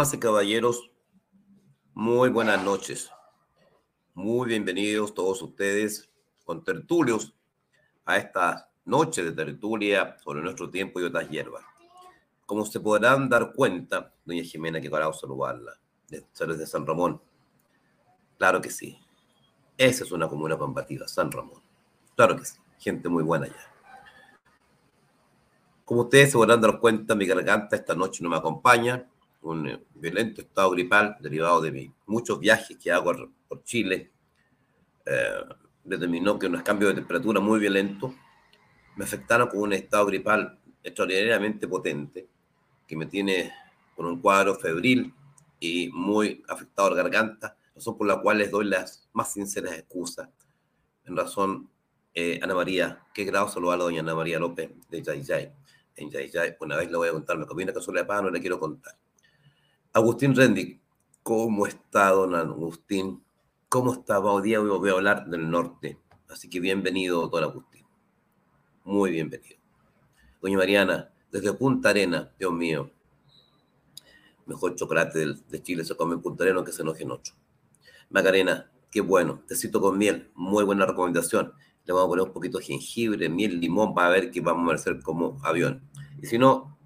Damas y caballeros, muy buenas noches. Muy bienvenidos todos ustedes con tertulios a esta noche de tertulia sobre nuestro tiempo y otras hierbas. Como se podrán dar cuenta, doña Jimena, que para saludarla, de, de San Ramón. Claro que sí. Esa es una comuna combativa, San Ramón. Claro que sí. Gente muy buena ya. Como ustedes se podrán dar cuenta, mi garganta esta noche no me acompaña un eh, violento estado gripal derivado de muchos viajes que hago por Chile, eh, determinó que unos cambios de temperatura muy violentos me afectaron con un estado gripal extraordinariamente potente, que me tiene con un cuadro febril y muy afectado la garganta, razón por la cual les doy las más sinceras excusas. En razón, eh, Ana María, qué grado saludar a la doña Ana María López de Yayay. En Yayay, una vez le voy a contar, me comí una cazuela de pan, no le quiero contar. Agustín Rendic, ¿cómo está don Agustín? ¿Cómo está? Hoy día voy a hablar del norte, así que bienvenido, don Agustín. Muy bienvenido. Doña Mariana, desde Punta Arena, Dios mío, mejor chocolate de Chile se come en Punta Arena que se enoje en ocho. Macarena, qué bueno, tecito con miel, muy buena recomendación. Le vamos a poner un poquito de jengibre, miel, limón para ver qué vamos a hacer como avión. Y si no,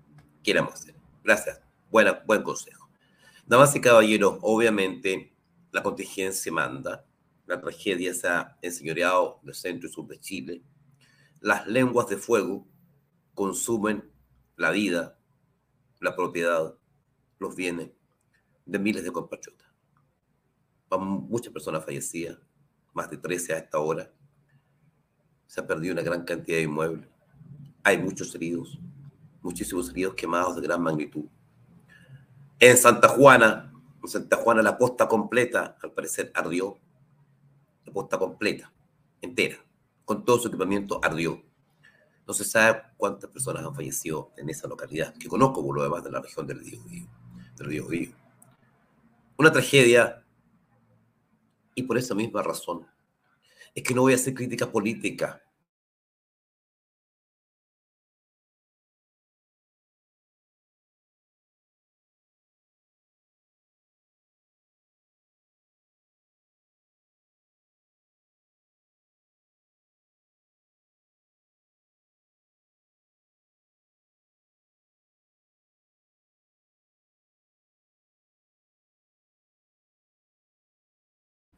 queramos hacer. Gracias, buena, buen consejo. Damas y caballeros, obviamente la contingencia manda, la tragedia se ha enseñoreado del centro y sur de Chile, las lenguas de fuego consumen la vida, la propiedad, los bienes de miles de compatriotas. Muchas personas fallecidas, más de 13 a esta hora. Se ha perdido una gran cantidad de inmuebles. Hay muchos heridos, muchísimos heridos quemados de gran magnitud. En Santa Juana, en Santa Juana la posta completa, al parecer, ardió. La posta completa, entera, con todo su equipamiento, ardió. No se sabe cuántas personas han fallecido en esa localidad, que conozco por lo demás de la región del Río Del Una tragedia, y por esa misma razón, es que no voy a hacer crítica política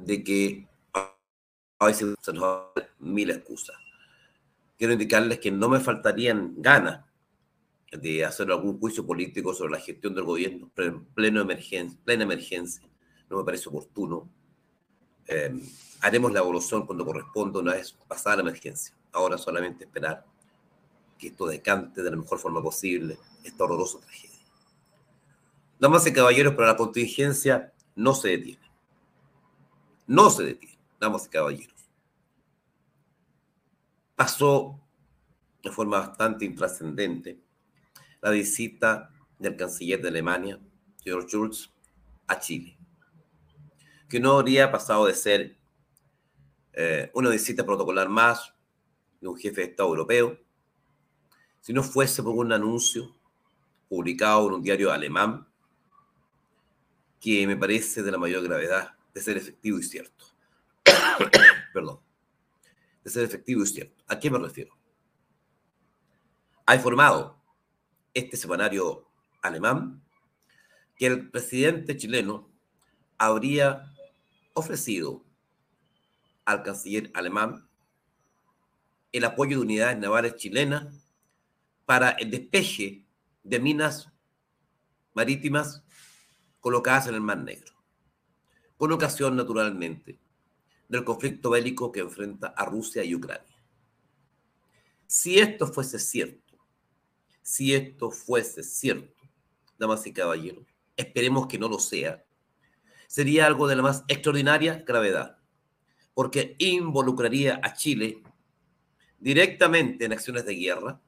de que a veces se nos dan mil excusas. Quiero indicarles que no me faltarían ganas de hacer algún juicio político sobre la gestión del gobierno en pleno emergencia, plena emergencia. No me parece oportuno. Eh, haremos la evolución cuando corresponda una vez pasada la emergencia. Ahora solamente esperar que esto decante de la mejor forma posible esta horrorosa tragedia. Damas y caballeros, pero la contingencia no se detiene no se detiene, damas y caballeros. Pasó de forma bastante intrascendente la visita del canciller de Alemania, George Schulz, a Chile, que no habría pasado de ser eh, una visita protocolar más de un jefe de Estado europeo, si no fuese por un anuncio publicado en un diario alemán que me parece de la mayor gravedad de ser efectivo y cierto. Perdón. De ser efectivo y cierto. ¿A qué me refiero? Ha informado este semanario alemán que el presidente chileno habría ofrecido al canciller alemán el apoyo de unidades navales chilenas para el despeje de minas marítimas colocadas en el Mar Negro con ocasión, naturalmente, del conflicto bélico que enfrenta a Rusia y Ucrania. Si esto fuese cierto, si esto fuese cierto, damas y caballeros, esperemos que no lo sea, sería algo de la más extraordinaria gravedad, porque involucraría a Chile directamente en acciones de guerra,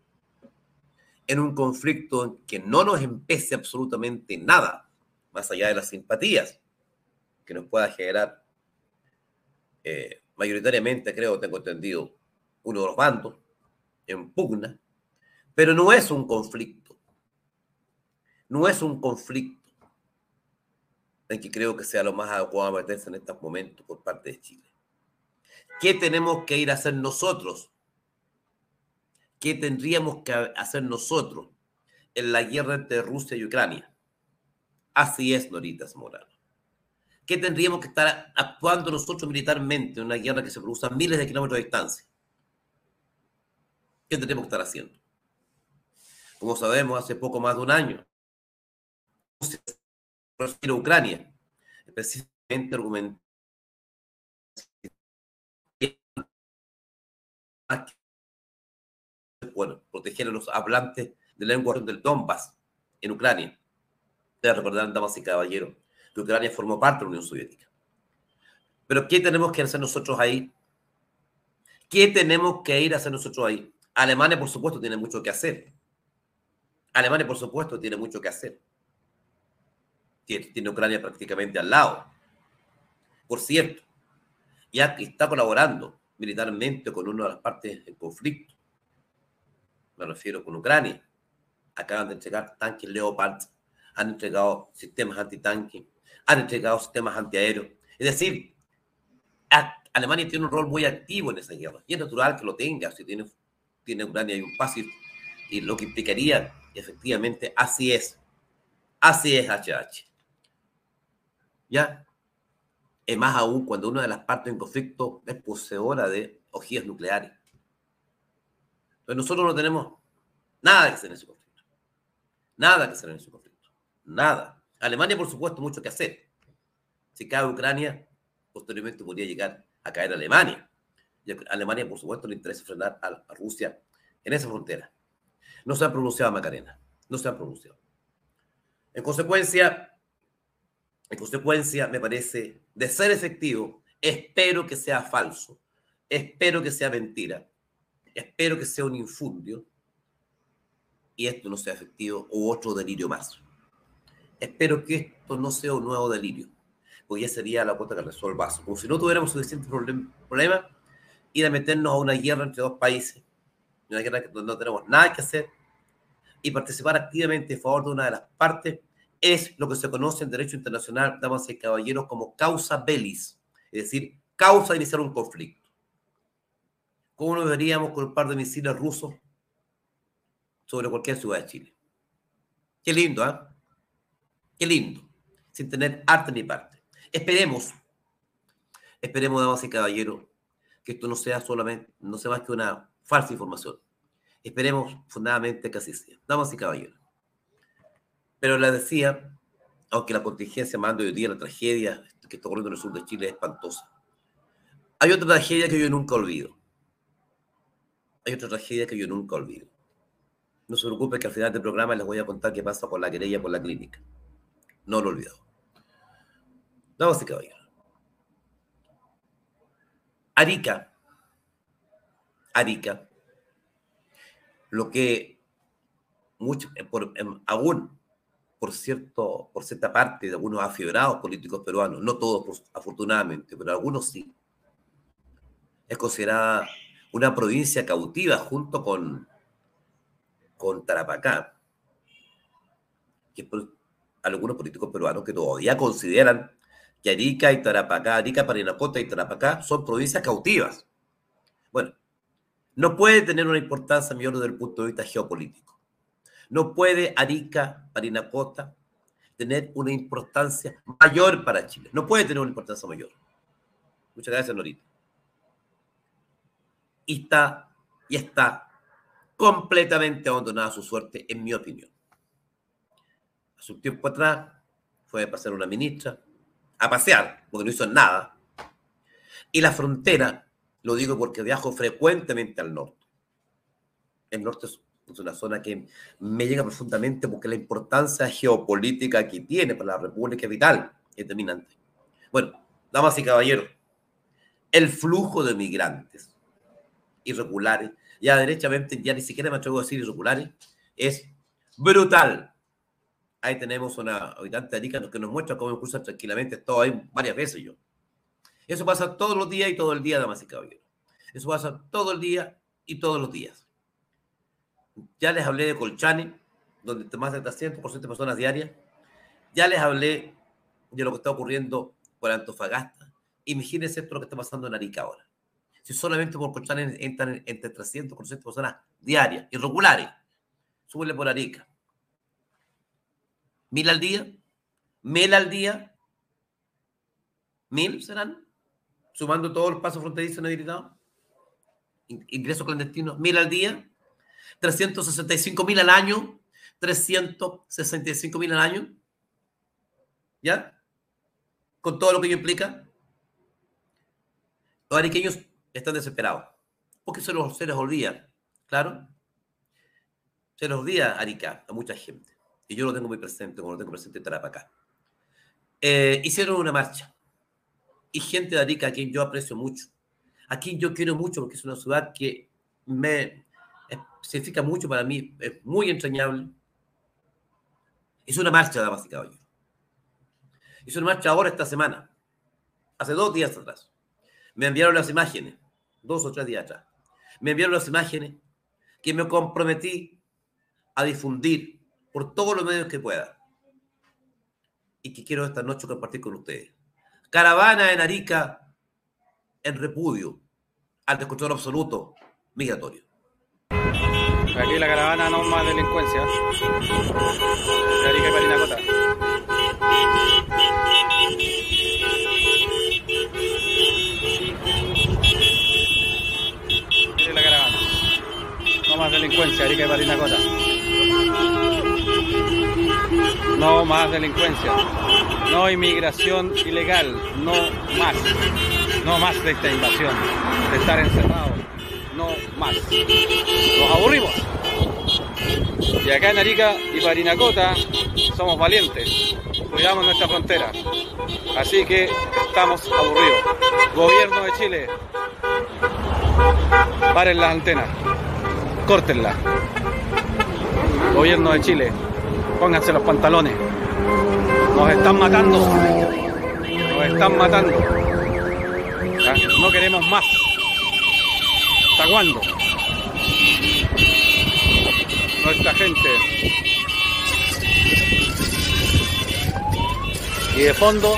en un conflicto que no nos empece absolutamente nada, más allá de las simpatías que nos pueda generar eh, mayoritariamente, creo, tengo entendido, uno de los bandos en pugna, pero no es un conflicto. No es un conflicto. en que creo que sea lo más adecuado meterse en estos momentos por parte de Chile. ¿Qué tenemos que ir a hacer nosotros? ¿Qué tendríamos que hacer nosotros en la guerra entre Rusia y Ucrania? Así es, Noritas Morano. ¿Qué tendríamos que estar actuando nosotros militarmente en una guerra que se produce a miles de kilómetros de distancia? ¿Qué tendríamos que estar haciendo? Como sabemos, hace poco más de un año, Rusia a Ucrania, específicamente argumentando bueno, proteger a los hablantes de lengua del Donbass en Ucrania. Ustedes recordarán, damas y caballeros, que Ucrania formó parte de la Unión Soviética. Pero ¿qué tenemos que hacer nosotros ahí? ¿Qué tenemos que ir a hacer nosotros ahí? Alemania, por supuesto, tiene mucho que hacer. Alemania, por supuesto, tiene mucho que hacer. Tiene, Ucrania prácticamente al lado. Por cierto, ya está colaborando militarmente con una de las partes del conflicto. Me refiero con Ucrania. Acaban de entregar tanques Leopard, han entregado sistemas antitanques, han entregado sistemas antiaéreos. Es decir, Alemania tiene un rol muy activo en esa guerra y es natural que lo tenga si tiene, tiene Ucrania y un paso y lo que implicaría, efectivamente, así es. Así es, HH. ¿Ya? Es más aún cuando una de las partes en conflicto es poseedora de ojivas nucleares. Entonces nosotros no tenemos nada que hacer en ese conflicto. Nada que hacer en ese conflicto. Nada. Alemania, por supuesto, mucho que hacer. Si cae Ucrania, posteriormente podría llegar a caer Alemania. Y Alemania, por supuesto, le interesa frenar a, Rusia en esa frontera. No se ha pronunciado Macarena. No se ha pronunciado. En consecuencia, en consecuencia, me parece, de ser efectivo, espero que sea falso, espero que sea mentira, espero que sea un infundio y esto no sea efectivo o otro delirio más. Espero que esto no sea un nuevo delirio, porque ya sería la cuota que resuelva vaso. Como si no tuviéramos suficientes problemas, ir a meternos a una guerra entre dos países, una guerra donde no tenemos nada que hacer, y participar activamente a favor de una de las partes es lo que se conoce en derecho internacional, damas y caballeros, como causa bellis, es decir, causa de iniciar un conflicto. ¿Cómo nos veríamos con un par de misiles rusos sobre cualquier ciudad de Chile? Qué lindo, ¿eh? Qué lindo, sin tener arte ni parte. Esperemos, esperemos, damas y caballeros, que esto no sea solamente, no sea más que una falsa información. Esperemos fundamentalmente que así sea. Damas y caballeros. Pero les decía, aunque la contingencia manda hoy día la tragedia que está ocurriendo en el sur de Chile es espantosa. Hay otra tragedia que yo nunca olvido. Hay otra tragedia que yo nunca olvido. No se preocupe que al final del programa les voy a contar qué pasa con la querella por la clínica. No lo olvido. Vamos a caballeros. Arica. Arica. Lo que mucho, por, aún por, cierto, por cierta parte de algunos afiebrados políticos peruanos, no todos afortunadamente, pero algunos sí, es considerada una provincia cautiva junto con, con Tarapacá, que algunos políticos peruanos que todavía consideran que Arica y Tarapacá, Arica, Parinacota y Tarapacá son provincias cautivas. Bueno, no puede tener una importancia mayor desde el punto de vista geopolítico. No puede Arica, Parinacota, tener una importancia mayor para Chile. No puede tener una importancia mayor. Muchas gracias, Norita. Y está, y está completamente abandonada su suerte, en mi opinión. Hace un tiempo atrás fue a pasar una ministra a pasear, porque no hizo nada. Y la frontera, lo digo porque viajo frecuentemente al norte. El norte es una zona que me llega profundamente porque la importancia geopolítica que tiene para la República es vital, es determinante. Bueno, damas y caballeros, el flujo de migrantes irregulares, ya derechamente, ya ni siquiera me atrevo a decir irregulares, es brutal. Ahí tenemos una habitante de Arica que nos muestra cómo cruza tranquilamente, todo ahí varias veces yo. Eso pasa todos los días y todo el día, damas y caballeros. Eso pasa todo el día y todos los días. Ya les hablé de Colchane, donde más de 300% de personas diarias. Ya les hablé de lo que está ocurriendo por Antofagasta, imagínense esto lo que está pasando en Arica ahora. Si solamente por Colchán entran entre 300 y 400 personas diarias, irregulares, súbele por Arica. ¿Mil al día? ¿Mil al día? ¿Mil serán? Sumando todos los pasos fronterizos no habilitados. Ingresos clandestinos, mil al día. 365 mil al año. 365 mil al año. ¿Ya? Con todo lo que ello implica. Los ariqueños están desesperados. Porque se, los, se les olvida, claro. Se les olvida Arica a mucha gente. Y yo lo tengo muy presente, como lo tengo presente en Tarapacá. Eh, hicieron una marcha. Y gente de Arica a quien yo aprecio mucho. A quien yo quiero mucho porque es una ciudad que me significa mucho para mí. Es muy entrañable. Hizo una marcha, damas y caballeros. Hizo una marcha ahora esta semana. Hace dos días atrás. Me enviaron las imágenes. Dos o tres días atrás. Me enviaron las imágenes que me comprometí a difundir por todos los medios que pueda. Y que quiero esta noche compartir con ustedes. Caravana en Arica en repudio al descontrol absoluto migratorio. Aquí la caravana no más delincuencia. De Arica y Parinacota. Aquí la caravana. No más delincuencia, Arica y Parinacota. No más delincuencia. No inmigración ilegal. No más. No más de esta invasión. De estar encerrado. No más. Nos aburrimos. Y acá en Arica y Parinacota somos valientes. Cuidamos nuestra frontera. Así que estamos aburridos. Gobierno de Chile. Paren las antenas. Córtenlas. Gobierno de Chile. Pónganse los pantalones. Nos están matando. Nos están matando. ¿Ya? No queremos más. ¿Hasta cuándo? Nuestra gente. Y de fondo,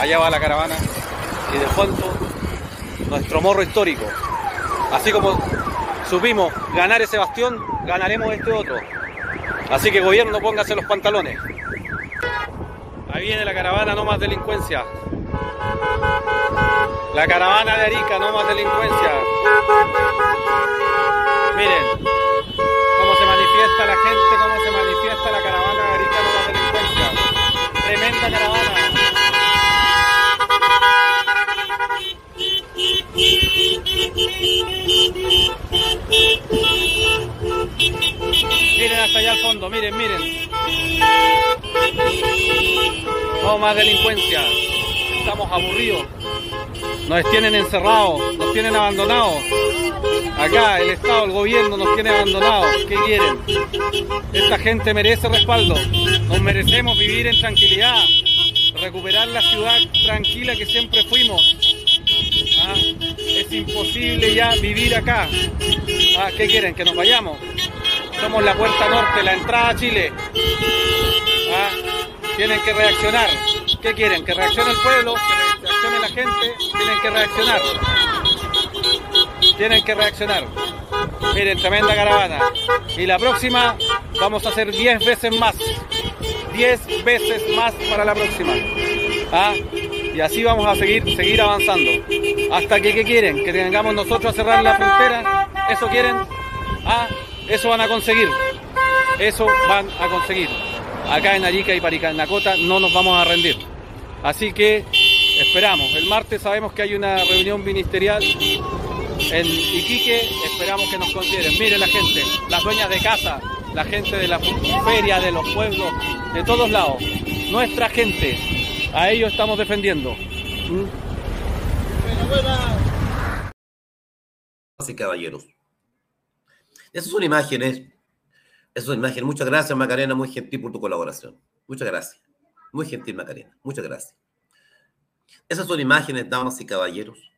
allá va la caravana. Y de fondo, nuestro morro histórico. Así como supimos ganar ese bastión, ganaremos este otro. Así que gobierno, póngase los pantalones. Ahí viene la caravana, no más delincuencia. La caravana de Arica, no más delincuencia. Miren cómo se manifiesta la gente, cómo se manifiesta la caravana de Arica, no más delincuencia. Tremenda caravana. Allá al fondo, miren, miren. No más delincuencia. Estamos aburridos. Nos tienen encerrados, nos tienen abandonados. Acá el Estado, el gobierno nos tiene abandonados. ¿Qué quieren? Esta gente merece respaldo. Nos merecemos vivir en tranquilidad. Recuperar la ciudad tranquila que siempre fuimos. Ah, es imposible ya vivir acá. Ah, ¿Qué quieren? ¿Que nos vayamos? Somos la puerta norte, la entrada a Chile. Ah, tienen que reaccionar. ¿Qué quieren? ¿Que reaccione el pueblo? ¿Que reaccione la gente? Tienen que reaccionar. Tienen que reaccionar. Miren, tremenda caravana. Y la próxima vamos a hacer 10 veces más. 10 veces más para la próxima. ¿Ah? Y así vamos a seguir, seguir avanzando. Hasta que, ¿qué quieren? ¿Que tengamos nosotros a cerrar la frontera? ¿Eso quieren? ¿Ah? Eso van a conseguir. Eso van a conseguir. Acá en Arica y Paricanacota no nos vamos a rendir. Así que esperamos. El martes sabemos que hay una reunión ministerial en Iquique. Esperamos que nos consideren. Mire la gente, las dueñas de casa, la gente de la feria, de los pueblos, de todos lados. Nuestra gente. A ellos estamos defendiendo. ¿Mm? caballeros. Esas son imágenes. Esas son imágenes. Muchas gracias, Macarena, muy gentil por tu colaboración. Muchas gracias. Muy gentil, Macarena. Muchas gracias. Esas son imágenes, damas y caballeros,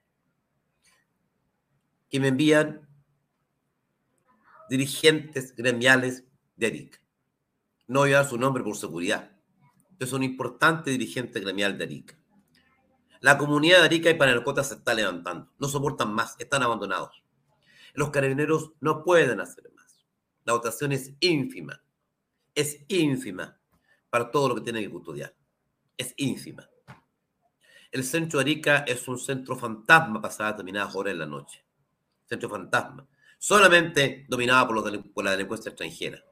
que me envían dirigentes gremiales de ERIC. No voy a dar su nombre por seguridad, es un importante dirigente gremial de Arica. La comunidad de Arica y Panarcota se está levantando. No soportan más, están abandonados. Los carabineros no pueden hacer más. La votación es ínfima. Es ínfima para todo lo que tienen que custodiar. Es ínfima. El centro de Arica es un centro fantasma pasada determinadas horas en la noche. Centro fantasma. Solamente dominado por, la delincuencia extranjera.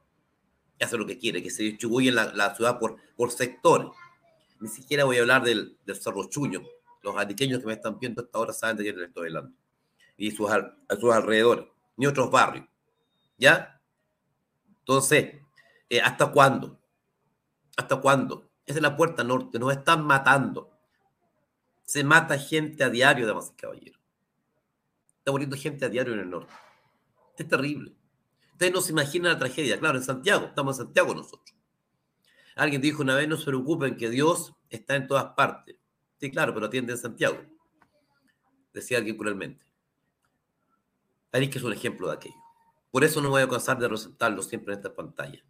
Hace lo que quiere, que se distribuye la, la ciudad por, sectores. Ni siquiera voy a hablar del, del Cerro Chuño, los ariqueños que me están viendo hasta ahora saben de quién les estoy hablando. Y sus, a sus alrededores, ni otros barrios. ¿Ya? Entonces, eh, ¿hasta cuándo? ¿Hasta cuándo? Esa es la puerta norte, nos están matando. Se mata gente a diario, damas y caballeros. Está muriendo gente a diario en el norte. Es terrible. Ustedes no se imaginan la tragedia. Claro, en Santiago, estamos en Santiago nosotros. Alguien dijo una vez, no se preocupen que Dios está en todas partes. Sí, claro, pero atiende en Santiago. Decía alguien cruelmente. Que es un ejemplo de aquello. Por eso no voy a cansar de resaltarlo siempre en esta pantalla.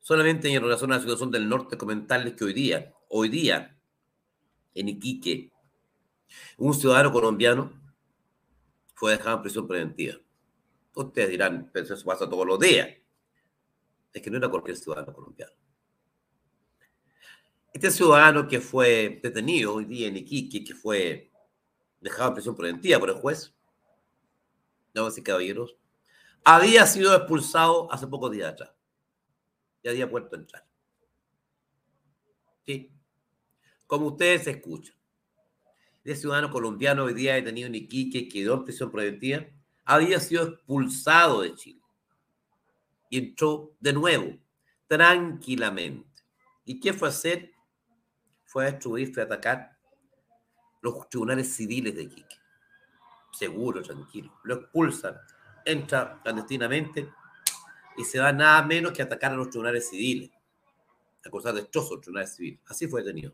Solamente en relación a la situación del norte, comentarles que hoy día, hoy día, en Iquique, un ciudadano colombiano fue dejado en prisión preventiva. Ustedes dirán, pero eso pasa todos los días. Es que no era cualquier ciudadano colombiano. Este ciudadano que fue detenido hoy día en Iquique, que fue dejado en prisión preventiva por el juez, damas y caballeros, había sido expulsado hace pocos días atrás. Ya había vuelto a entrar. ¿Sí? Como ustedes escuchan. Este ciudadano colombiano hoy día detenido en Iquique, quedó en prisión preventiva, había sido expulsado de Chile. Y entró de nuevo, tranquilamente. ¿Y qué fue a hacer? fue a destruir, fue atacar los tribunales civiles de Iquique. Seguro, tranquilo. Lo expulsan, entra clandestinamente y se va nada menos que atacar a los tribunales civiles, a causar destrozos a los tribunales civiles. Así fue detenido.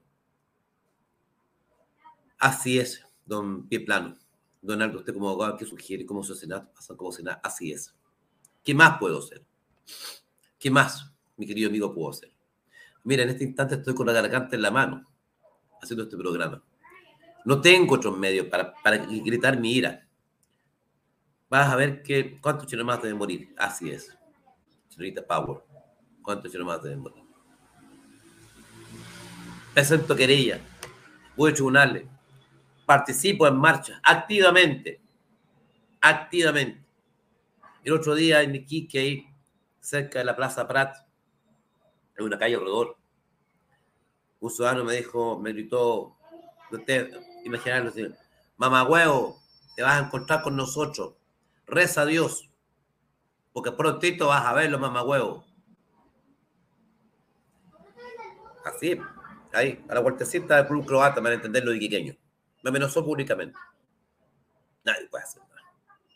Así es, don Pieplano. Don Aldo, usted como abogado, ¿qué sugiere? ¿Cómo se senado? Pasan como senado. Así es. ¿Qué más puedo hacer? ¿Qué más, mi querido amigo, puedo hacer? Mira, en este instante estoy con la garganta en la mano haciendo este programa. No tengo otros medios para, para gritar mi ira. Vas a ver que cuántos chinos más deben morir. Así es. Señorita Power. ¿Cuántos chinos más deben morir? Presento querella. Voy a tribunales. Participo en marcha. Activamente. Activamente. El otro día en Iquique, cerca de la Plaza Prat, en una calle alrededor. Un ciudadano me dijo, me gritó, usted, imaginarlo mamá huevo, te vas a encontrar con nosotros, reza a Dios, porque prontito vas a verlo, mamá huevo. Así, ahí, a la vueltecita del club croata, para entenderlo de quiqueño. Me amenazó públicamente. Nadie puede hacer nada.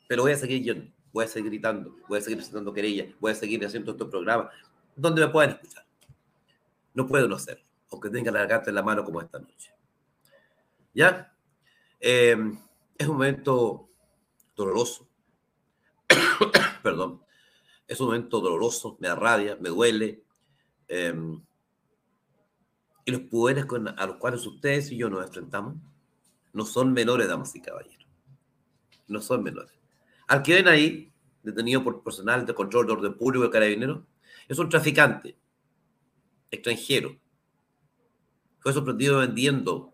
Pero voy a seguir yo, voy a seguir gritando, voy a seguir presentando querellas, voy a seguir haciendo estos programas donde me pueden escuchar. No puedo no hacerlo, aunque tenga la garganta en la mano como esta noche. ¿Ya? Eh, es un momento doloroso. Perdón. Es un momento doloroso, me da me duele. Eh, y los poderes a los cuales ustedes y yo nos enfrentamos no son menores, damas y caballeros. No son menores. Al que ven ahí, detenido por personal de control de orden público de carabinero, es un traficante extranjero. Fue sorprendido vendiendo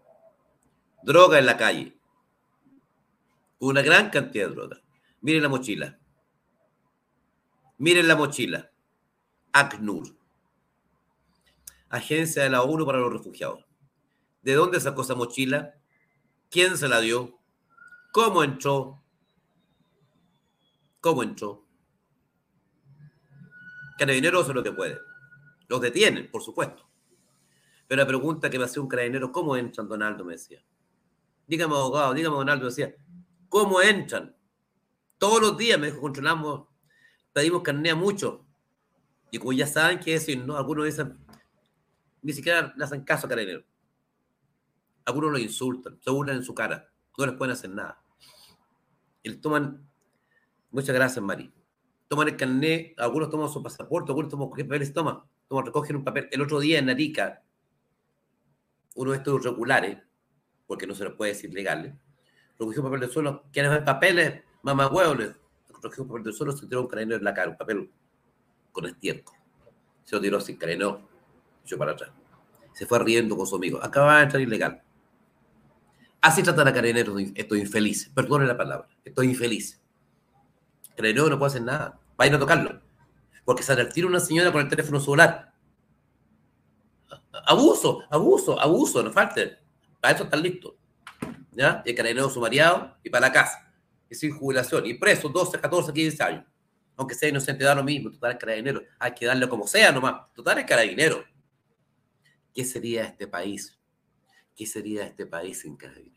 droga en la calle. Una gran cantidad de droga. Miren la mochila. Miren la mochila. ACNUR. Agencia de la ONU para los Refugiados. ¿De dónde sacó esa mochila? ¿Quién se la dio? ¿Cómo entró? ¿Cómo entró? Carabineros hace lo que puede. Los detienen, por supuesto. Pero la pregunta que me hacía un carabinero, ¿cómo entran, Donaldo? Me decía. Dígame, abogado, dígame, Donaldo, decía, ¿cómo entran? Todos los días, me dijo, controlamos, pedimos carne a muchos. Y como ya saben que es, ¿no? algunos dicen, ni siquiera le hacen caso a carabinero. Algunos lo insultan, se burlan en su cara, no les pueden hacer nada. Y toman, muchas gracias, Mari. Toman el carnet, algunos toman su pasaporte, algunos toman qué papeles toman como recogen un papel. El otro día en Arica, uno de estos irregulares, porque no se lo puede decir legales, recogió papel del suelo, ¿quieres ver papeles? Mamá huevos, recogió papel del suelo, se tiró un carabinero en la cara, un papel con estiércol. Se lo tiró sin carabinero, echó para atrás. Se fue riendo con su amigo. Acababa de entrar ilegal. Así tratan a carabineros estos infelices. Perdone la palabra. Estoy infeliz. Carabinero no puede hacer nada. Vayan a tocarlo. Porque se retira una señora con el teléfono celular. Abuso, abuso, abuso, no falte. Para eso están listos. ¿Ya? El carabinero sumariado y para la casa. Y sin jubilación. Y preso 12, 14, 15 años. Aunque sea inocente, da lo mismo. Total carabinero. Hay que darle como sea nomás. Total carabinero. ¿Qué sería este país? ¿Qué sería este país sin carabinero?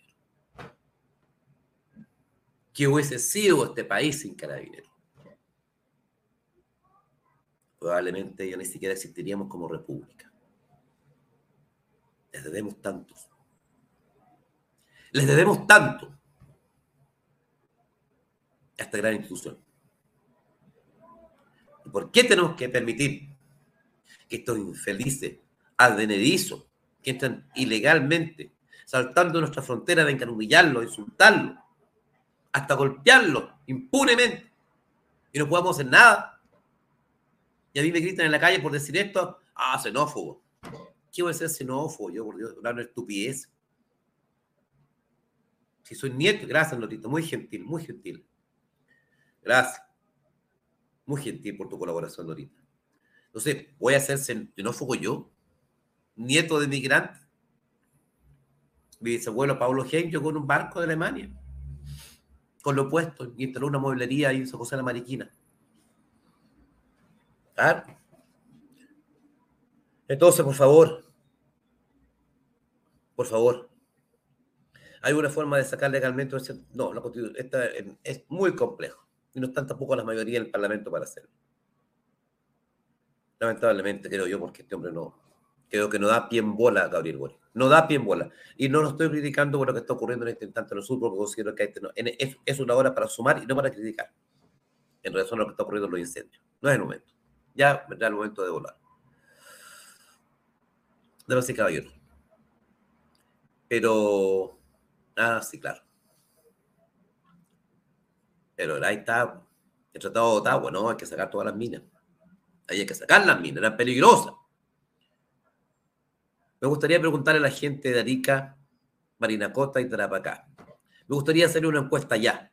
¿Qué hubiese sido este país sin carabinero? Probablemente ya ni siquiera existiríamos como república. Les debemos tantos. Les debemos tanto a esta gran institución. ¿Y por qué tenemos que permitir que estos infelices, advenedizos, que entran ilegalmente, saltando nuestra frontera, vengan a humillarlo, insultarlo, hasta golpearlo impunemente, y no podamos hacer nada? Y a mí me gritan en la calle por decir esto, ah, xenófobo. ¿Qué voy a ser xenófobo? Yo, por Dios, una estupidez. Si soy nieto, gracias, Notito, muy gentil, muy gentil. Gracias. Muy gentil por tu colaboración, Norita. Entonces, ¿voy a ser xenófobo yo? Nieto de migrante. Mi bisabuelo Pablo Gen llegó en un barco de Alemania. Con lo opuesto, instaló una mueblería y hizo José la Mariquina. Claro. Entonces, por favor, por favor, ¿hay una forma de sacar legalmente? No, la esta es muy complejo y no están tampoco la mayoría del Parlamento para hacerlo. Lamentablemente, creo yo, porque este hombre no, creo que no da pie en bola a Gabriel Boric. No da pie en bola. Y no lo estoy criticando por lo que está ocurriendo en este instante en el sur, porque considero que este es, es, una hora para sumar y no para criticar. En relación a lo que está ocurriendo en los incendios. No es el momento. Ya vendrá el momento de volar de y caballero. Pero, ah, sí, claro. Pero ahí está el Tratado de Ottawa, ¿no? Hay que sacar todas las minas. Hay que sacar las minas, eran peligrosas. Me gustaría preguntarle a la gente de Arica, Marinacota y Tarapacá. Me gustaría hacerle una encuesta ya.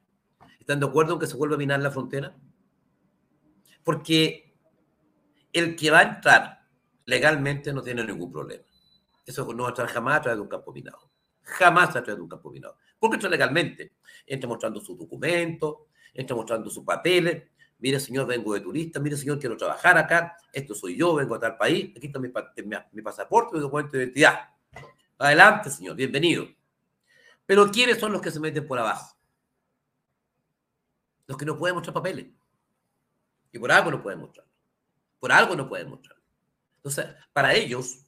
¿Están de acuerdo en que se vuelva a minar la frontera? Porque el que va a entrar legalmente no tiene ningún problema. Eso no va a entrar jamás a través de un campo minado. Jamás a través de un campo minado. Porque entra legalmente. Entra mostrando sus documentos, entra mostrando sus papeles. Mire, señor, vengo de turista. Mire, señor, quiero trabajar acá. Esto soy yo, vengo a tal país. Aquí está mi, mi pasaporte, mi documento de identidad. Adelante, señor, bienvenido. Pero ¿quiénes son los que se meten por abajo? Los que no pueden mostrar papeles. Y por algo no pueden mostrar. Por algo no pueden mostrar. Entonces, para ellos,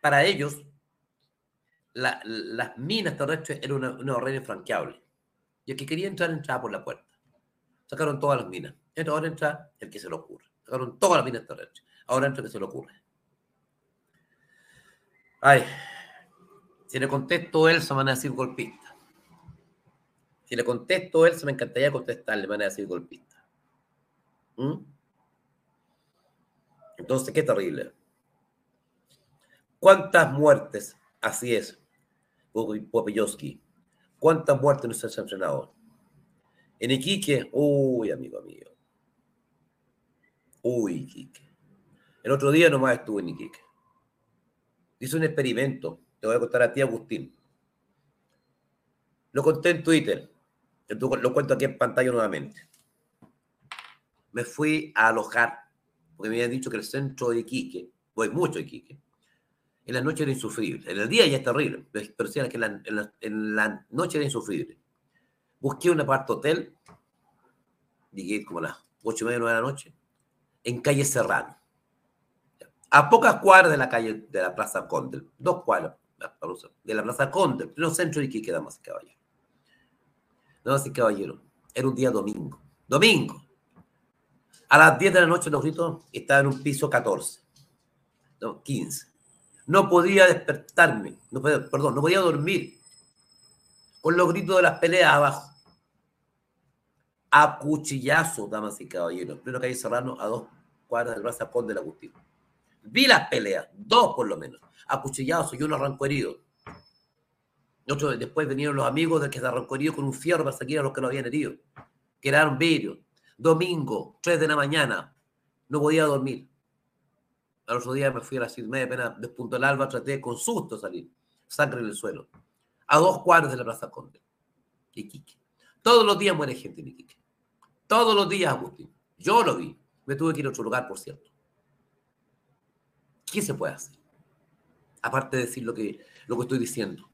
para ellos, las minas terrestres eran una, una barrera infranqueable. Y el que quería entrar, entraba por la puerta. Sacaron todas las minas. ahora entra el que se lo ocurre. Sacaron todas las minas terrestres. Ahora entra el que se lo ocurre. Ay, si le contesto él, se van a decir golpista. Si le contesto él, se me encantaría contestarle, van a decir golpista. ¿Mm? Entonces, qué terrible. ¿Cuántas muertes? Así es, Popeyowski. ¿Cuántas muertes nos han entrenado? En Iquique, uy, amigo mío. Uy, Iquique. El otro día nomás estuve en Iquique. Hice un experimento. Te voy a contar a ti, Agustín. Lo conté en Twitter. Lo cuento aquí en pantalla nuevamente. Me fui a alojar, porque me habían dicho que el centro de Iquique, voy mucho a Iquique, en la noche era insufrible. En el día ya es terrible, pero sí, que en la, noche era insufrible. Busqué un apart hotel, llegué como a las ocho y media, nueve de la noche, en calle Serrano. A pocas cuadras de la calle de la Plaza Condel, dos cuadras de la Plaza Condel, en el centro de Iquique, damas y caballeros. Damas y caballeros, era un día domingo. Domingo. A las 10 de la noche, los gritos, estaba en un piso 14. No, 15 No podía despertarme, no podía, perdón, no podía dormir con los gritos de las peleas abajo. A cuchillazo, damas y caballeros. Pleno calle Serrano, a dos cuadras del Plaza Conde de Agustín. Vi las peleas, dos por lo menos. A cuchillazo y uno arrancó herido. Después vinieron los amigos del que se arrancó herido con un fierro para sacar a los que lo habían herido. Quedaron vidrio. Domingo, 3 de la mañana. No podía dormir. Al otro día me fui a las seis media, apenas despuntó el alba, traté con susto salir. Sangre en el suelo. A dos cuadros de la Plaza Conde. Iquique. Todos los días muere gente en Iquique. Todos los días, Agustín. Yo lo vi. Me tuve que ir a otro lugar, por cierto. ¿Qué se puede hacer? Aparte de decir lo que, lo que estoy diciendo.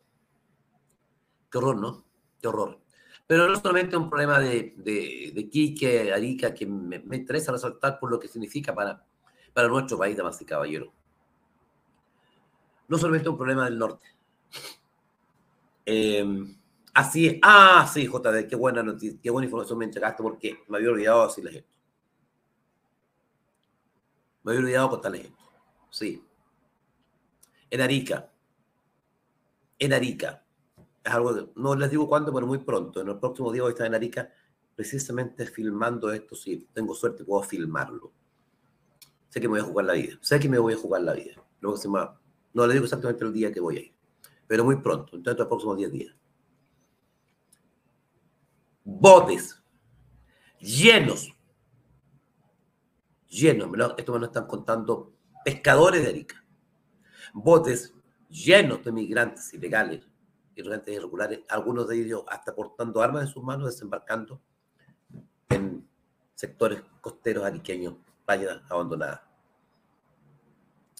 Qué horror, ¿no? Qué horror. Pero no solamente un problema de, de, de Quique, Arica, que me, me, interesa resaltar por lo que significa para, para nuestro país, damas y caballeros. No solamente un problema del norte. Eh, así es. Ah, sí, JD, qué buena noticia, qué buena información me entregaste porque me había olvidado decirles esto. Me había olvidado contarles esto. Sí. En Arica. En Arica es algo no les digo cuándo, pero muy pronto. En el próximo día voy a estar en Arica precisamente filmando esto. Si tengo suerte, puedo filmarlo. Que me voy a jugar la vida. Sé que me voy a jugar la vida. no le digo exactamente el día que voy a ir, pero muy pronto, dentro de los próximos 10 días. Botes llenos, llenos, esto me lo están contando pescadores de Arica. Botes llenos de migrantes ilegales y irregulares, algunos de ellos hasta portando armas en sus manos, desembarcando en sectores costeros ariqueños, playas abandonadas.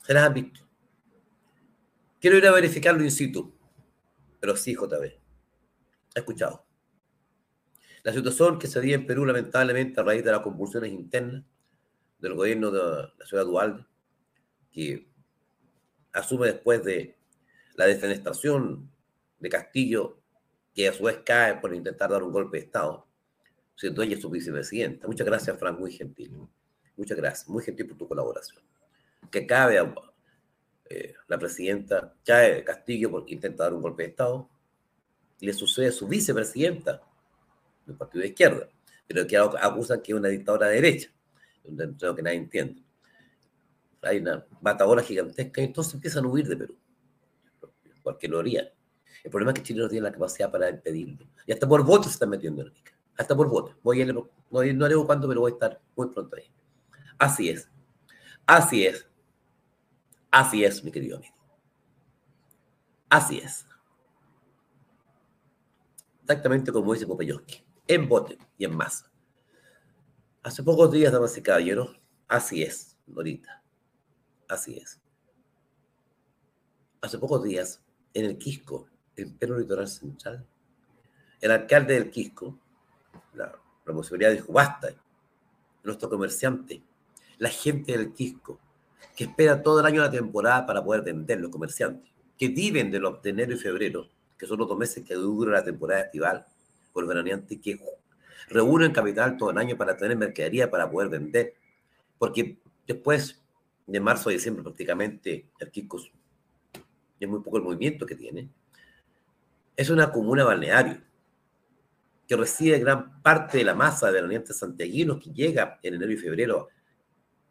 Se las han visto. Quiero ir a verificarlo in situ, pero sí, JB. He escuchado. La situación que se dio en Perú, lamentablemente, a raíz de las convulsiones internas del gobierno de la ciudad dual, que asume después de la defenestración de Castillo, que a su vez cae por intentar dar un golpe de Estado, siendo ella su vicepresidenta. Muchas gracias, Frank, muy gentil. Muchas gracias, muy gentil por tu colaboración. Que cabe a eh, la presidenta, cae Castillo porque intenta dar un golpe de Estado, y le sucede a su vicepresidenta del partido de izquierda, pero que acusan que es una dictadura de derecha, lo que nadie entiende. Hay una batadora gigantesca y entonces empiezan a huir de Perú, porque lo harían. El problema es que Chile no tiene la capacidad para impedirlo. Y hasta por voto se está metiendo en Arica. Hasta por voto. Voy a, no, no haré cuándo, pero voy a estar muy pronto ahí. Así es. Así es. Así es, mi querido amigo. Así es. Exactamente como dice Popeyowski. En bote y en masa. Hace pocos días, damas y caballeros, así es, Norita. Así es. Hace pocos días, en el Quisco, en pleno litoral central. El alcalde del Quisco, la, la municipalidad dijo, basta, nuestro comerciante, la gente del Quisco, que espera todo el año la temporada para poder vender, los comerciantes, que viven de los de enero y febrero, que son los dos meses que dura la temporada estival, por veraneante, que reúnen capital todo el año para tener mercadería para poder vender, porque después de marzo a diciembre prácticamente el Quisco es muy poco el movimiento que tiene, es una comuna balneario que recibe gran parte de la masa de los santiaguinos que llega en enero y febrero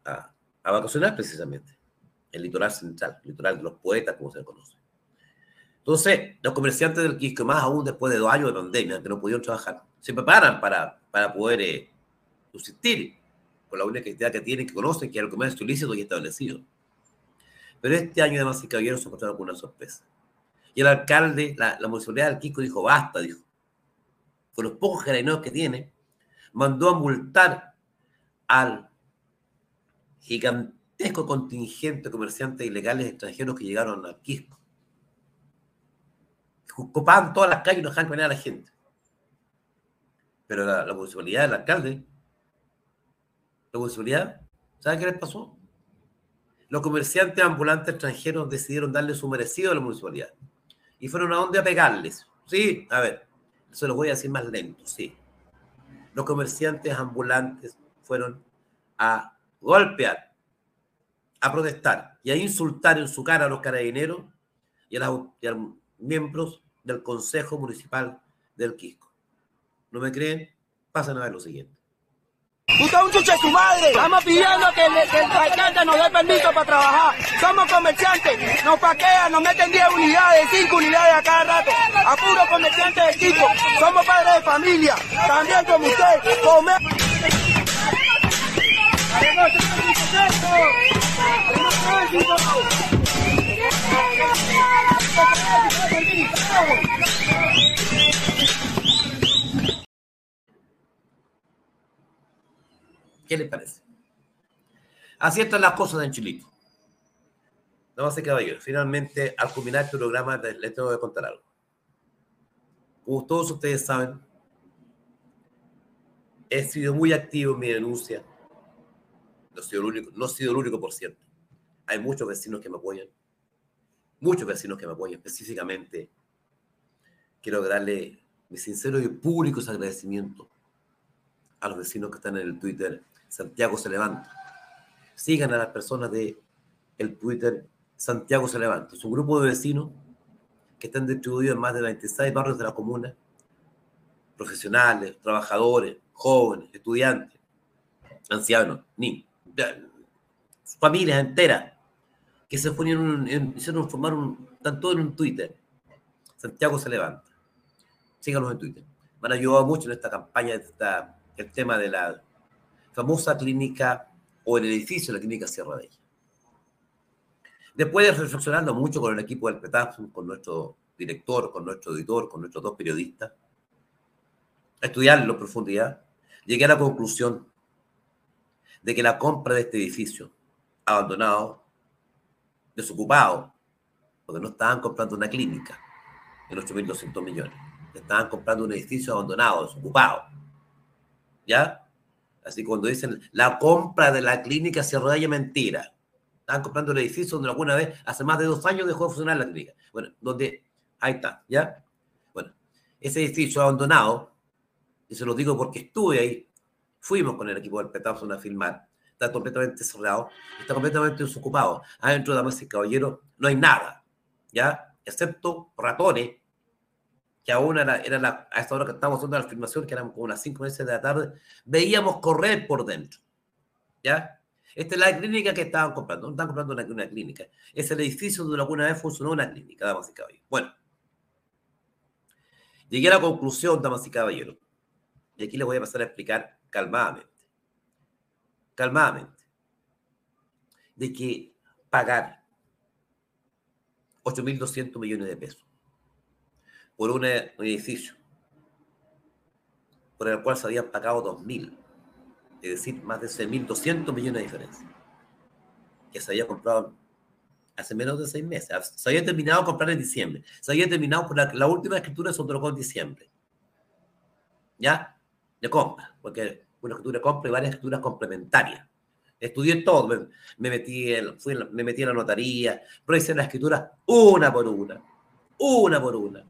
a, a vacacionar precisamente, el litoral central, el litoral de los poetas, como se le conoce. Entonces, los comerciantes del Quisco, más aún después de dos años de pandemia, que no pudieron trabajar, se preparan para, para poder eh, subsistir con la única actividad que tienen, que conocen, que es el comercio ilícito y establecido. Pero este año, además, y caballeros, se encontraron con una sorpresa. Y el alcalde, la, municipalidad del Quisco dijo, basta, dijo. Con los pocos jaraneos que tiene, mandó a multar al gigantesco contingente de comerciantes ilegales extranjeros que llegaron al Quisco. Copaban todas las calles y no dejaban venir a la gente. Pero la, municipalidad, el alcalde, la municipalidad, ¿sabe qué les pasó? Los comerciantes ambulantes extranjeros decidieron darle su merecido a la municipalidad y fueron a donde a pegarles. Sí, a ver, se lo voy a decir más lento, sí. Los comerciantes ambulantes fueron a golpear a protestar y a insultar en su cara a los carabineros y a, los, miembros del Consejo Municipal del Quisco. ¿No me creen? Pasen a ver lo siguiente. Usted es un chuche su madre. Estamos pidiendo que, el alcalde nos dé permiso para trabajar. Somos comerciantes. Nos paquean, nos meten 10 unidades, 5 unidades a cada rato. A puro comerciantes de equipo. Somos padres de familia. También como usted. Comer. ¿Qué les parece? Así están las cosas en Chilito. No sé caballero. Finalmente, al culminar este programa, les tengo que contar algo. Como todos ustedes saben, he sido muy activo en mi denuncia. No he sido el único, no he sido el único por cierto. Hay muchos vecinos que me apoyan. Muchos vecinos que me apoyan. Específicamente, quiero darle mi sincero y público agradecimiento a los vecinos que están en el Twitter Santiago se levanta. Sigan a las personas de el Twitter Santiago se levanta. Es un grupo de vecinos que están distribuidos en más de 26 barrios de la comuna, profesionales, trabajadores, jóvenes, estudiantes, ancianos, niños, familias enteras que se fueron, hicieron formar un, están todos en un Twitter. Santiago se levanta. Síganos en Twitter. Me han ayudado mucho en esta campaña, esta, el tema de la famosa clínica o el edificio de la clínica Sierra de ella. Después de reflexionando mucho con el equipo del PETAP, con nuestro director, con nuestro editor, con nuestros dos periodistas, estudiarlo en profundidad, llegué a la conclusión de que la compra de este edificio abandonado, desocupado, porque no estaban comprando una clínica en 8.200 millones, estaban comprando un edificio abandonado, desocupado. ¿Ya? Así cuando dicen la compra de la clínica Sierra de mentira. Estaban comprando el edificio donde alguna vez, hace más de dos años, dejó de funcionar la clínica. Bueno, donde, ahí está, ¿ya? Bueno, ese edificio abandonado, y se lo digo porque estuve ahí, fuimos con el equipo del Petapson a filmar, está completamente cerrado, está completamente desocupado. Adentro, damas y caballeros, no hay nada, ¿ya? Excepto ratones que aún era, era la, a esta hora que estábamos haciendo la filmación, que eran como unas 5 meses de la tarde, veíamos correr por dentro. ¿Ya? Esta es la clínica que estaban comprando. No estaban comprando una, una clínica. Es el edificio donde alguna vez funcionó una clínica, damas y caballeros. Bueno, llegué a la conclusión, damas y caballeros, y aquí les voy a pasar a explicar calmadamente, calmadamente, de que pagar 8.200 millones de pesos por un edificio por el cual se habían pagado 2.000, es decir, más de 6.200 millones de diferencia, que se había comprado hace menos de seis meses. Se había terminado de comprar en diciembre. Se había terminado por la, última escritura se otorgó en diciembre. ¿Ya? De compra, porque una escritura de compra y varias escrituras complementarias. Estudié todo, me, metí, en, fui, me metí en la notaría, pero hice la escritura una por una, una por una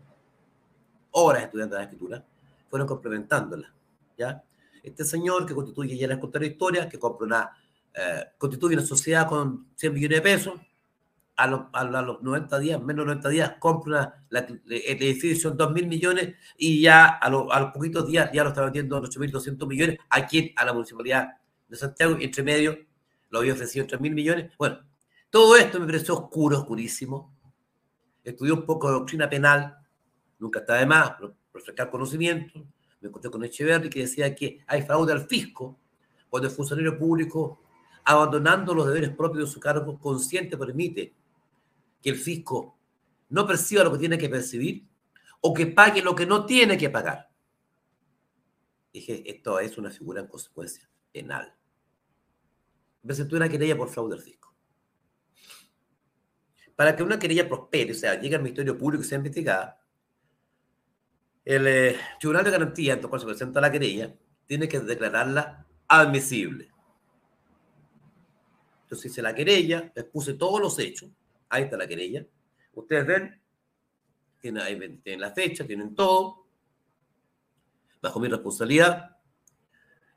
horas estudiando la escritura, fueron complementándola. ¿ya? Este señor que constituye, ya les conté la historia, que compra una, eh, constituye una sociedad con 100 millones de pesos, a los, a los 90 días, menos de 90 días, compra el edificio en 2 mil millones y ya a, los poquitos días ya lo está vendiendo en 8.200 millones aquí a la municipalidad de Santiago, entre medio lo había ofrecido en 3 mil millones. Bueno, todo esto me pareció oscuro, oscurísimo. Estudié un poco de doctrina penal, nunca está de más refrescar conocimiento. Me encontré con Echeverry que decía que hay fraude al fisco cuando el funcionario público, abandonando los deberes propios de su cargo, consciente permite que el fisco no perciba lo que tiene que percibir o que pague lo que no tiene que pagar. Dije, esto es una figura en consecuencia penal. Presentó una querella por fraude al fisco. Para que una querella prospere, o sea, llegue al Ministerio Público y sea investigada, el eh, Tribunal de Garantía, en cual se presenta la querella, tiene que declararla admisible. Entonces hice la querella, les puse todos los hechos. Ahí está la querella. Ustedes ven, tienen, tienen la fecha, tienen todo. Bajo mi responsabilidad,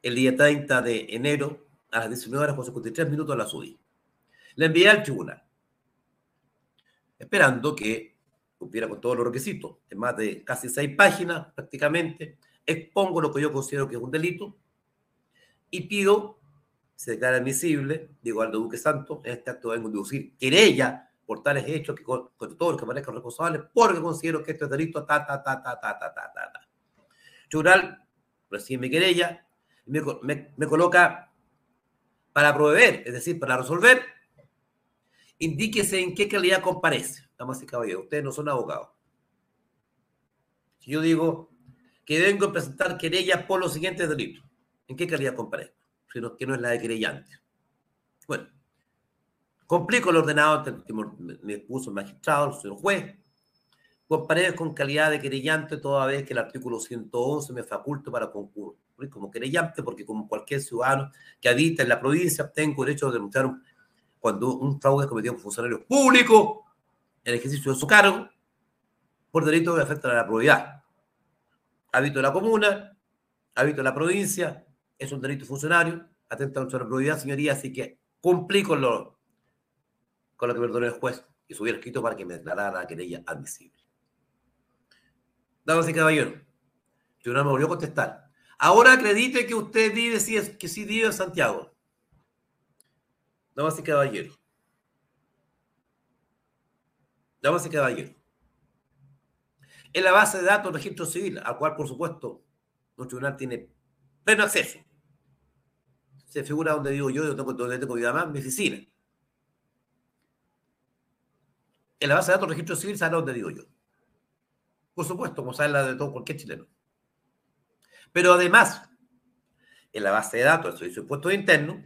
el día 30 de enero, a las 19 horas con 53 minutos la subí. Le envié al tribunal, esperando que cumpliera con todos los requisitos. En más de casi seis páginas, prácticamente, expongo lo que yo considero que es un delito y pido, se declara admisible, digo Aldo Duque Santos, en este acto vengo a querella por tales hechos que con, todos los que parezcan responsables, porque considero que esto es delito, ta, ta, ta, ta, ta, ta, ta, ta. Tribunal recibe mi querella, me, me, me coloca para proveer, es decir, para resolver, indíquese en qué calidad comparece. Damas y caballeros, ustedes no son abogados. Si yo digo que vengo a presentar querella por los siguientes delitos, ¿en qué calidad comparezco? Sino que no es la de querellante. Bueno, complico el ordenado que me puso el magistrado, el señor juez, comparezco con calidad de querellante toda vez que el artículo 111 me faculta para concurrir como querellante, porque como cualquier ciudadano que habita en la provincia, tengo derecho a denunciar cuando un fraude es cometido por funcionario público en el ejercicio de su cargo por delito que afecta a la probidad. Habito de la comuna, habito de la provincia, es un delito funcionario, atenta a la probidad, señoría, así que cumplí con lo, con lo que me ordenó el juez y subiera escrito para que me declarara la querella admisible. Damas y caballeros, el tribunal me volvió a contestar. Ahora acredite que usted vive, si que sí vive en Santiago. Damas y caballeros. Damas y caballeros. En la base de datos del registro civil, al cual, por supuesto, nuestro tribunal tiene pleno acceso. Se figura donde digo yo, donde tengo vida más, mi oficina. En la base de datos del registro civil sabe donde digo yo. Por supuesto, como sabe la de todo cualquier chileno. Pero además, en la base de datos del Servicio de Impuestos Internos,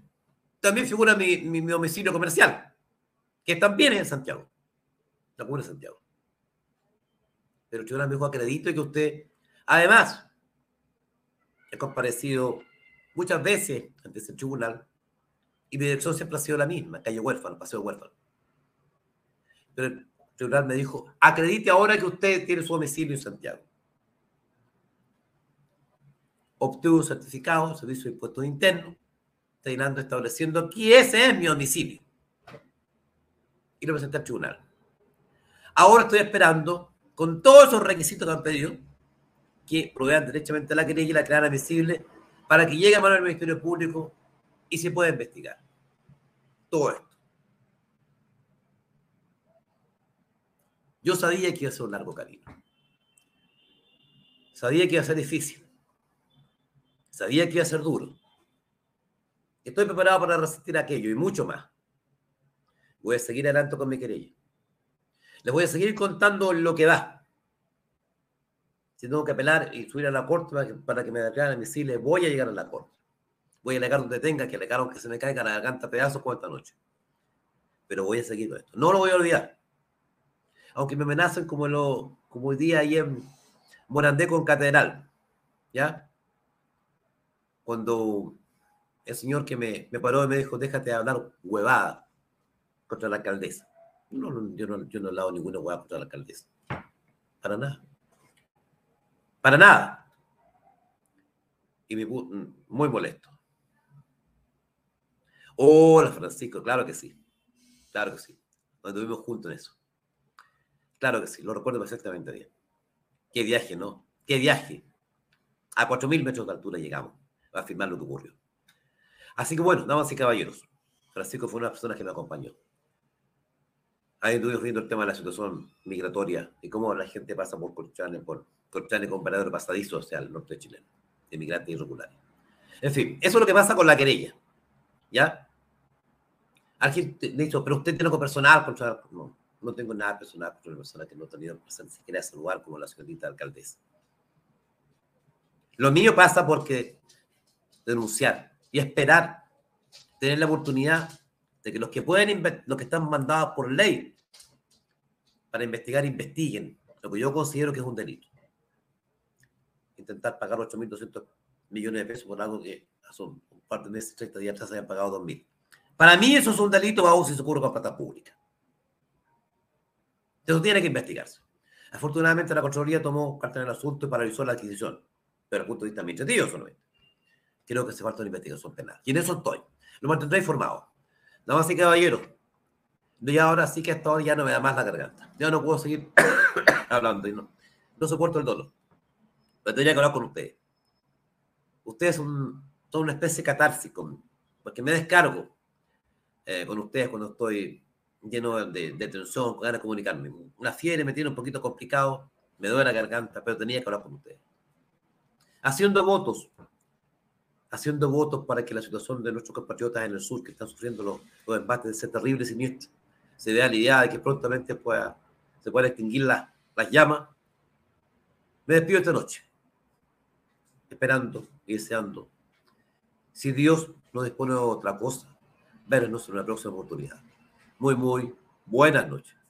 también figura mi, mi, domicilio comercial, que también es en Santiago, la comuna de Santiago. Pero el me dijo, acredito que usted, además, he comparecido muchas veces ante ese tribunal y mi dirección siempre ha sido la misma, calle Huérfano, Paseo Huérfano. Pero el tribunal me dijo, acredite ahora que usted tiene su domicilio en Santiago obtuvo un certificado Servicio de Impuestos Internos, terminando estableciendo que ese es mi domicilio. Y lo presenté al tribunal. Ahora estoy esperando, con todos esos requisitos que han pedido, que provean derechamente la querella y la clara visible para que llegue a mano del Ministerio Público y se pueda investigar. Todo esto. Yo sabía que iba a ser un largo camino. Sabía que iba a ser difícil. Sabía que iba a ser duro. Estoy preparado para resistir aquello y mucho más. Voy a seguir adelante con mi querella. Les voy a seguir contando lo que va. Si tengo que apelar y subir a la corte para que, me declaren misiles, voy a llegar a la corte. Voy a alegar donde tenga que alegar aunque se me caiga la garganta pedazos con esta noche. Pero voy a seguir con esto. No lo voy a olvidar. Aunque me amenacen como, lo, como hoy día ahí en Morandé con Catedral. ¿Ya? cuando el señor que me, me paró y me dijo, déjate de hablar huevada contra la alcaldesa. No, yo, no, yo no he hablado ninguna huevada contra la alcaldesa. Para nada. Para nada. Y me muy molesto. Hola, Francisco, claro que sí. Claro que sí. Nos estuvimos juntos en eso. Claro que sí, lo recuerdo perfectamente bien. Qué viaje, ¿no? Qué viaje. A 4.000 metros de altura llegamos a afirmar lo que ocurrió. Así que bueno, damas y caballeros, Francisco fue una persona que me acompañó. Ahí estuvimos viendo el tema de la situación migratoria y cómo la gente pasa por Colchane, por Colchane con paradero pasadizo hacia el norte chileno, inmigrantes irregulares. En fin, eso es lo que pasa con la querella. ¿Ya? Alguien dijo, pero usted tiene algo personal contra... No, no tengo nada personal contra una persona que no ha tenido ni siquiera ese lugar como la señorita alcaldesa. Lo mío pasa porque denunciar y esperar tener la oportunidad de que los que pueden, los que están mandados por ley para investigar, investiguen lo que yo considero que es un delito. Intentar pagar 8.200 millones de pesos por algo que hace un par de meses, 30 días atrás, se hayan pagado 2.000. Para mí eso es un delito, aún si se ocurre con plata pública. Eso tiene que investigarse. Afortunadamente la Contraloría tomó carta en el asunto y paralizó la adquisición, pero el punto de vista administrativo solamente creo que hace falta una investigación penal. Y en eso estoy. Lo mantendré informado. Nada más y caballeros, Y ahora sí que hasta ahora ya no me da más la garganta. Ya no puedo seguir hablando y no, no soporto el dolor. Pero tendría que hablar con ustedes. Ustedes son, son una especie de catarsis, porque me descargo eh, con ustedes cuando estoy lleno de, de, tensión, con ganas de comunicarme. Una fiebre me tiene un poquito complicado, me duele la garganta, pero tenía que hablar con ustedes. Haciendo votos, haciendo votos para que la situación de nuestros compatriotas en el sur que están sufriendo los, los embates de ese terrible siniestro se vea la idea de que prontamente pueda, se puedan extinguir las, las llamas. Me despido esta noche, esperando y deseando, si Dios no dispone de otra cosa, vernos en una próxima oportunidad. Muy, muy buenas noches.